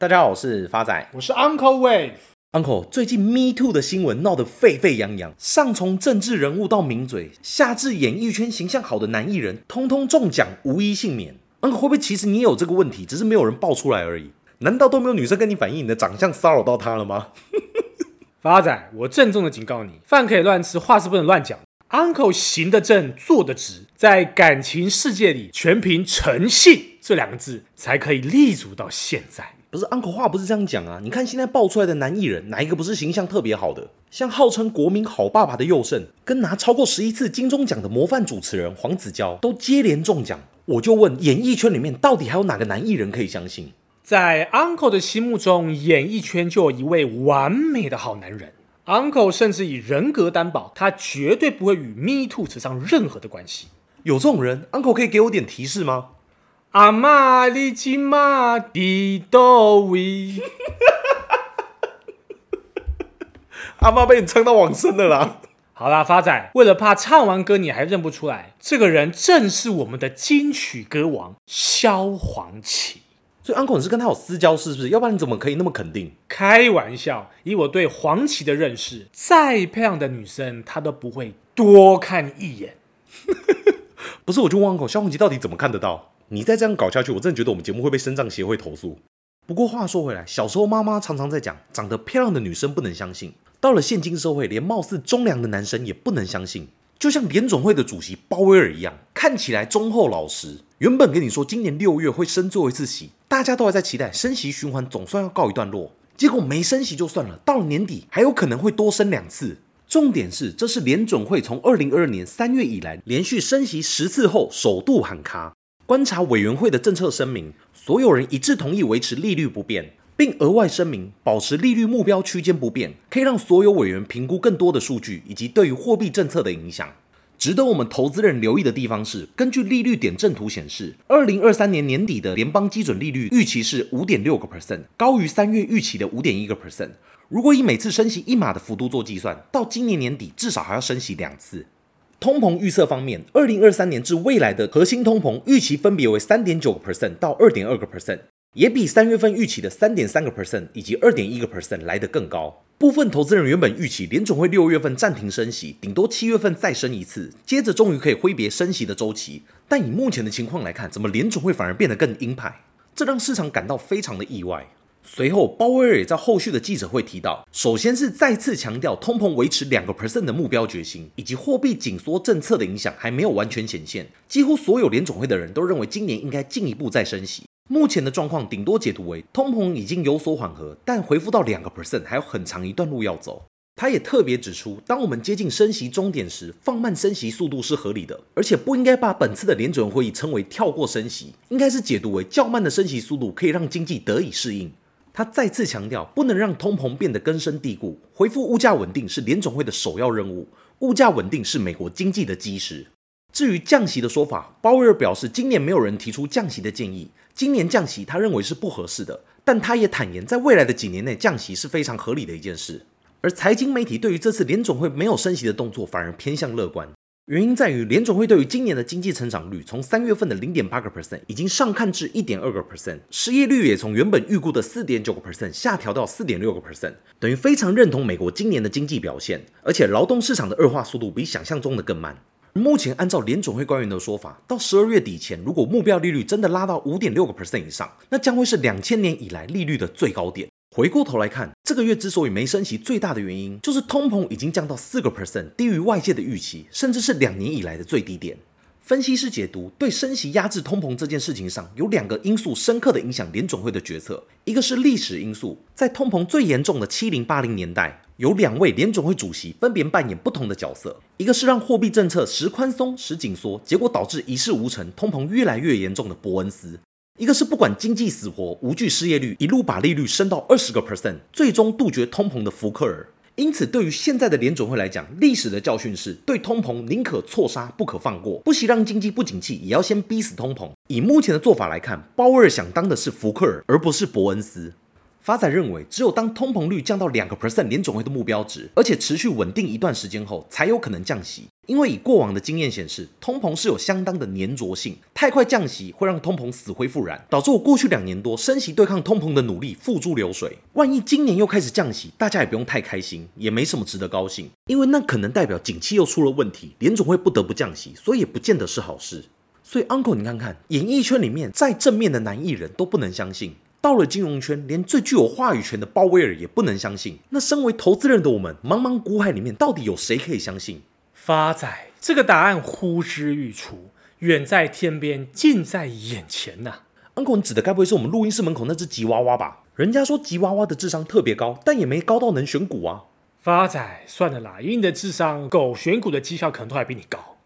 大家好，我是发仔，我是 Uncle Wave。Uncle，最近 Me Too 的新闻闹得沸沸扬扬，上从政治人物到名嘴，下至演艺圈形象好的男艺人，通通中奖，无一幸免。Uncle 会不会其实你也有这个问题，只是没有人爆出来而已？难道都没有女生跟你反映你的长相骚扰到她了吗？发仔，我郑重的警告你，饭可以乱吃，话是不能乱讲。Uncle 行得正，坐得直，在感情世界里，全凭诚信这两个字才可以立足到现在。不是 Uncle 话不是这样讲啊！你看现在爆出来的男艺人，哪一个不是形象特别好的？像号称国民好爸爸的佑胜，跟拿超过十一次金钟奖的模范主持人黄子佼，都接连中奖。我就问，演艺圈里面到底还有哪个男艺人可以相信？在 Uncle 的心目中，演艺圈就有一位完美的好男人。Uncle 甚至以人格担保，他绝对不会与 Me Too 扯上任何的关系。有这种人，Uncle 可以给我点提示吗？阿妈，你今妈的到位？阿妈被你唱到往生了啦！好啦，发仔，为了怕唱完歌你还认不出来，这个人正是我们的金曲歌王萧煌奇。所以 Uncle 你是跟他有私交是不是？要不然你怎么可以那么肯定？开玩笑，以我对黄奇的认识，再漂亮的女生他都不会多看一眼。不是，我就问 Uncle，萧煌奇到底怎么看得到？你再这样搞下去，我真的觉得我们节目会被身障协会投诉。不过话说回来，小时候妈妈常常在讲，长得漂亮的女生不能相信。到了现今社会，连貌似忠良的男生也不能相信。就像联总会的主席鲍威尔一样，看起来忠厚老实。原本跟你说今年六月会升最后一次息，大家都还在期待升息循环总算要告一段落。结果没升息就算了，到了年底还有可能会多升两次。重点是，这是联准会从二零二二年三月以来连续升息十次后首度喊卡。观察委员会的政策声明，所有人一致同意维持利率不变，并额外声明保持利率目标区间不变，可以让所有委员评估更多的数据以及对于货币政策的影响。值得我们投资人留意的地方是，根据利率点阵图显示，二零二三年年底的联邦基准利率预期是五点六个 percent，高于三月预期的五点一个 percent。如果以每次升息一码的幅度做计算，到今年年底至少还要升息两次。通膨预测方面，二零二三年至未来的核心通膨预期分别为三点九个 percent 到二点二个 percent，也比三月份预期的三点三个 percent 以及二点一个 percent 来得更高。部分投资人原本预期联总会六月份暂停升息，顶多七月份再升一次，接着终于可以挥别升息的周期。但以目前的情况来看，怎么联总会反而变得更鹰派？这让市场感到非常的意外。随后，鲍威尔也在后续的记者会提到，首先是再次强调通膨维持两个 percent 的目标决心，以及货币紧缩政策的影响还没有完全显现。几乎所有联总会的人都认为今年应该进一步再升息。目前的状况顶多解读为通膨已经有所缓和，但恢复到两个 percent 还有很长一段路要走。他也特别指出，当我们接近升息终点时，放慢升息速度是合理的，而且不应该把本次的联准会议称为跳过升息，应该是解读为较慢的升息速度可以让经济得以适应。他再次强调，不能让通膨变得根深蒂固，恢复物价稳定是联总会的首要任务。物价稳定是美国经济的基石。至于降息的说法，鲍威尔表示，今年没有人提出降息的建议，今年降息他认为是不合适的。但他也坦言，在未来的几年内降息是非常合理的一件事。而财经媒体对于这次联总会没有升息的动作，反而偏向乐观。原因在于，联总会对于今年的经济成长率从三月份的零点八个 percent 已经上看至一点二个 percent，失业率也从原本预估的四点九个 percent 下调到四点六个 percent，等于非常认同美国今年的经济表现，而且劳动市场的恶化速度比想象中的更慢。目前按照联总会官员的说法，到十二月底前，如果目标利率真的拉到五点六个 percent 以上，那将会是两千年以来利率的最高点。回过头来看，这个月之所以没升息，最大的原因就是通膨已经降到四个 percent，低于外界的预期，甚至是两年以来的最低点。分析师解读，对升息压制通膨这件事情上，有两个因素深刻的影响联总会的决策，一个是历史因素，在通膨最严重的七零八零年代，有两位联准会主席分别扮演不同的角色，一个是让货币政策时宽松时紧缩，结果导致一事无成，通膨越来越严重的伯恩斯。一个是不管经济死活，无惧失业率，一路把利率升到二十个 percent，最终杜绝通膨的福克尔。因此，对于现在的联准会来讲，历史的教训是对通膨宁可错杀，不可放过，不惜让经济不景气，也要先逼死通膨。以目前的做法来看，鲍威尔想当的是福克尔，而不是伯恩斯。发仔认为，只有当通膨率降到两个 percent 联总会的目标值，而且持续稳定一段时间后，才有可能降息。因为以过往的经验显示，通膨是有相当的粘着性，太快降息会让通膨死灰复燃，导致我过去两年多升息对抗通膨的努力付诸流水。万一今年又开始降息，大家也不用太开心，也没什么值得高兴，因为那可能代表景气又出了问题，联总会不得不降息，所以也不见得是好事。所以 Uncle，你看看，演艺圈里面再正面的男艺人都不能相信。到了金融圈，连最具有话语权的鲍威尔也不能相信。那身为投资人的我们，茫茫股海里面，到底有谁可以相信？发仔，这个答案呼之欲出，远在天边，近在眼前呐、啊。Uncle，你指的该不会是我们录音室门口那只吉娃娃吧？人家说吉娃娃的智商特别高，但也没高到能选股啊。发仔，算了啦，以你的智商，狗选股的绩效可能都还比你高。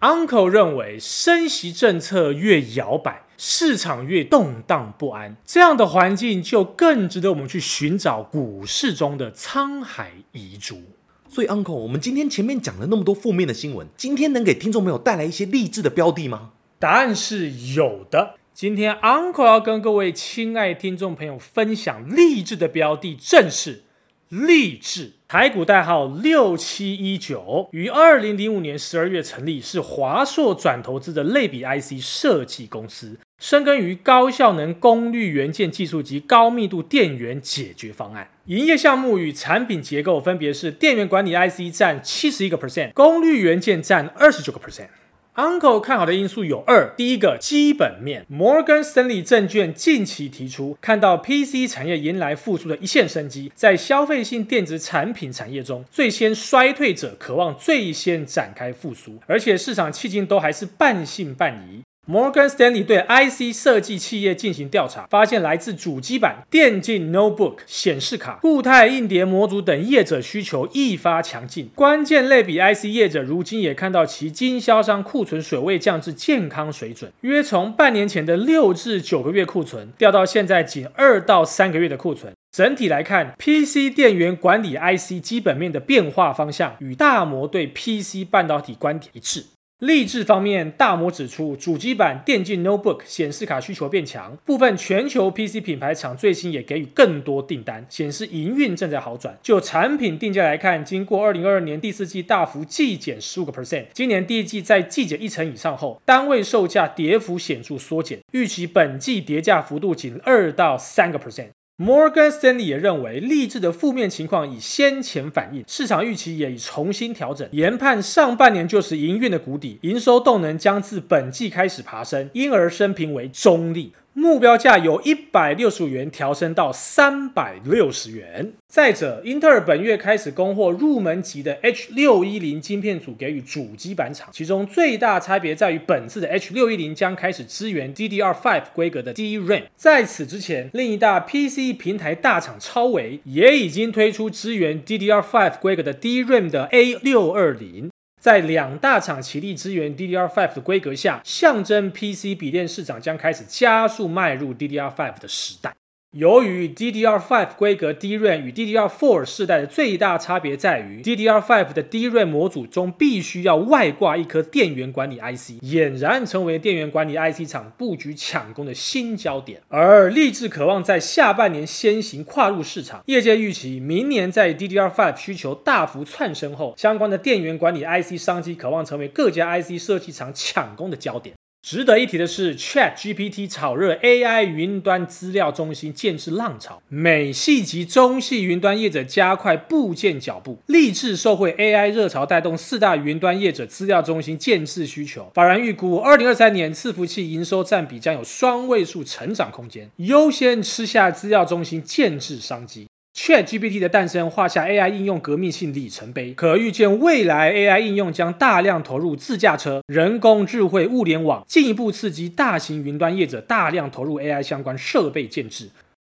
Uncle 认为，升息政策越摇摆。市场越动荡不安，这样的环境就更值得我们去寻找股市中的沧海遗珠。所以，Uncle，我们今天前面讲了那么多负面的新闻，今天能给听众朋友带来一些励志的标的吗？答案是有的。今天 Uncle 要跟各位亲爱听众朋友分享励志的标的，正是励志。台股代号六七一九，于二零零五年十二月成立，是华硕转投资的类比 IC 设计公司，深耕于高效能功率元件技术及高密度电源解决方案。营业项目与产品结构分别是电源管理 IC 占七十一个 percent，功率元件占二十九个 percent。Uncle 看好的因素有二：第一个，基本面。摩根斯坦利证券近期提出，看到 PC 产业迎来复苏的一线生机，在消费性电子产品产业中，最先衰退者渴望最先展开复苏，而且市场迄今都还是半信半疑。摩根斯坦利对 IC 设计企业进行调查，发现来自主机板、电竞 notebook、显示卡、固态硬碟模组等业者需求愈发强劲。关键类比 IC 业者如今也看到其经销商库存水位降至健康水准，约从半年前的六至九个月库存，掉到现在仅二到三个月的库存。整体来看，PC 电源管理 IC 基本面的变化方向与大摩对 PC 半导体观点一致。励志方面，大摩指出，主机板、电竞 notebook、显示卡需求变强，部分全球 PC 品牌厂最新也给予更多订单，显示营运正在好转。就产品定价来看，经过二零二二年第四季大幅季减十五个 percent，今年第一季在季减一成以上后，单位售价跌幅显著缩减，预期本季跌价幅度仅二到三个 percent。摩根斯坦利也认为，利智的负面情况已先前反映，市场预期也已重新调整，研判上半年就是营运的谷底，营收动能将自本季开始爬升，因而升评为中立。目标价由一百六十五元调升到三百六十元。再者，英特尔本月开始供货入门级的 H 六一零晶片组给予主机板厂，其中最大差别在于本次的 H 六一零将开始支援 DDR5 规格的 DRAM。在此之前，另一大 PC 平台大厂超微也已经推出支援 DDR5 规格的 DRAM 的 A 六二零。在两大厂齐力支援 DDR5 的规格下，象征 PC 笔电市场将开始加速迈入 DDR5 的时代。由于 DDR5 规格 DRAM 与 DDR4 世代的最大差别在于，DDR5 的 DRAM 模组中必须要外挂一颗电源管理 IC，俨然成为电源管理 IC 厂布局抢攻的新焦点。而立志渴望在下半年先行跨入市场，业界预期明年在 DDR5 需求大幅窜升后，相关的电源管理 IC 商机渴望成为各家 IC 设计厂抢攻的焦点。值得一提的是，ChatGPT 炒热 AI 云端资料中心建置浪潮，美系及中系云端业者加快布建脚步，立志受惠 AI 热潮带动四大云端业者资料中心建置需求。法人预估，二零二三年伺服器营收占比将有双位数成长空间，优先吃下资料中心建置商机。ChatGPT 的诞生画下 AI 应用革命性里程碑，可预见未来 AI 应用将大量投入自驾车、人工智慧、物联网，进一步刺激大型云端业者大量投入 AI 相关设备建置。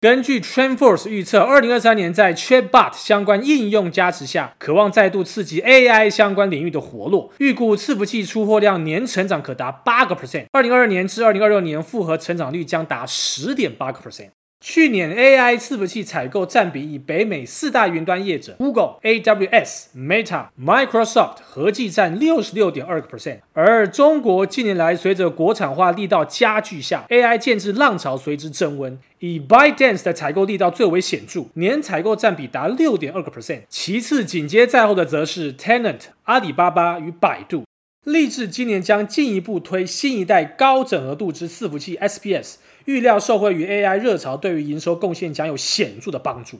根据 t r e n f o r c e 预测，二零二三年在 Chatbot 相关应用加持下，可望再度刺激 AI 相关领域的活络。预估伺服器出货量年成长可达八个 percent，二零二二年至二零二六年复合成长率将达十点八个 percent。去年 AI 伺服器采购占比以北美四大云端业者 Google、AWS、Meta、Microsoft 合计占六十六点二个 percent，而中国近年来随着国产化力道加剧下，AI 建制浪潮随之升温。以 ByteDance 的采购力道最为显著，年采购占比达六点二个 percent。其次紧接在后的则是 Tencent、阿里巴巴与百度。立志今年将进一步推新一代高整合度之伺服器 SPS，预料受惠于 AI 热潮，对于营收贡献将有显著的帮助。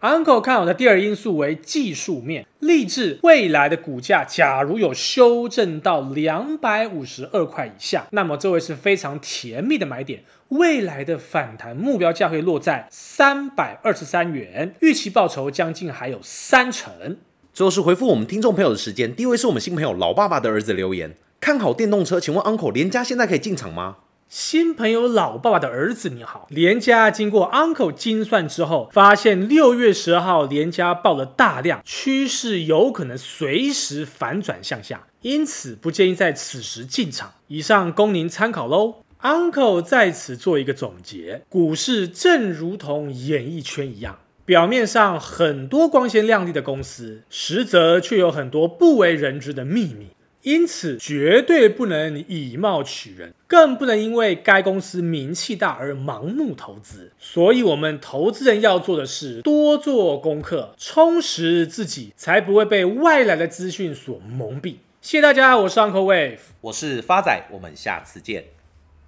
Uncle 看好的第二因素为技术面，立志未来的股价假如有修正到两百五十二块以下，那么这位是非常甜蜜的买点。未来的反弹目标价会落在三百二十三元，预期报酬将近还有三成。最后是回复我们听众朋友的时间，第一位是我们新朋友老爸爸的儿子留言，看好电动车，请问 Uncle 连家现在可以进场吗？新朋友老爸爸的儿子你好，连家经过 Uncle 精算之后，发现六月十二号连家爆了大量，趋势有可能随时反转向下，因此不建议在此时进场。以上供您参考喽。Uncle 在此做一个总结，股市正如同演艺圈一样，表面上很多光鲜亮丽的公司，实则却有很多不为人知的秘密。因此，绝对不能以貌取人，更不能因为该公司名气大而盲目投资。所以，我们投资人要做的是多做功课，充实自己，才不会被外来的资讯所蒙蔽。谢谢大家，我是 Uncle Wave，我是发仔，我们下次见。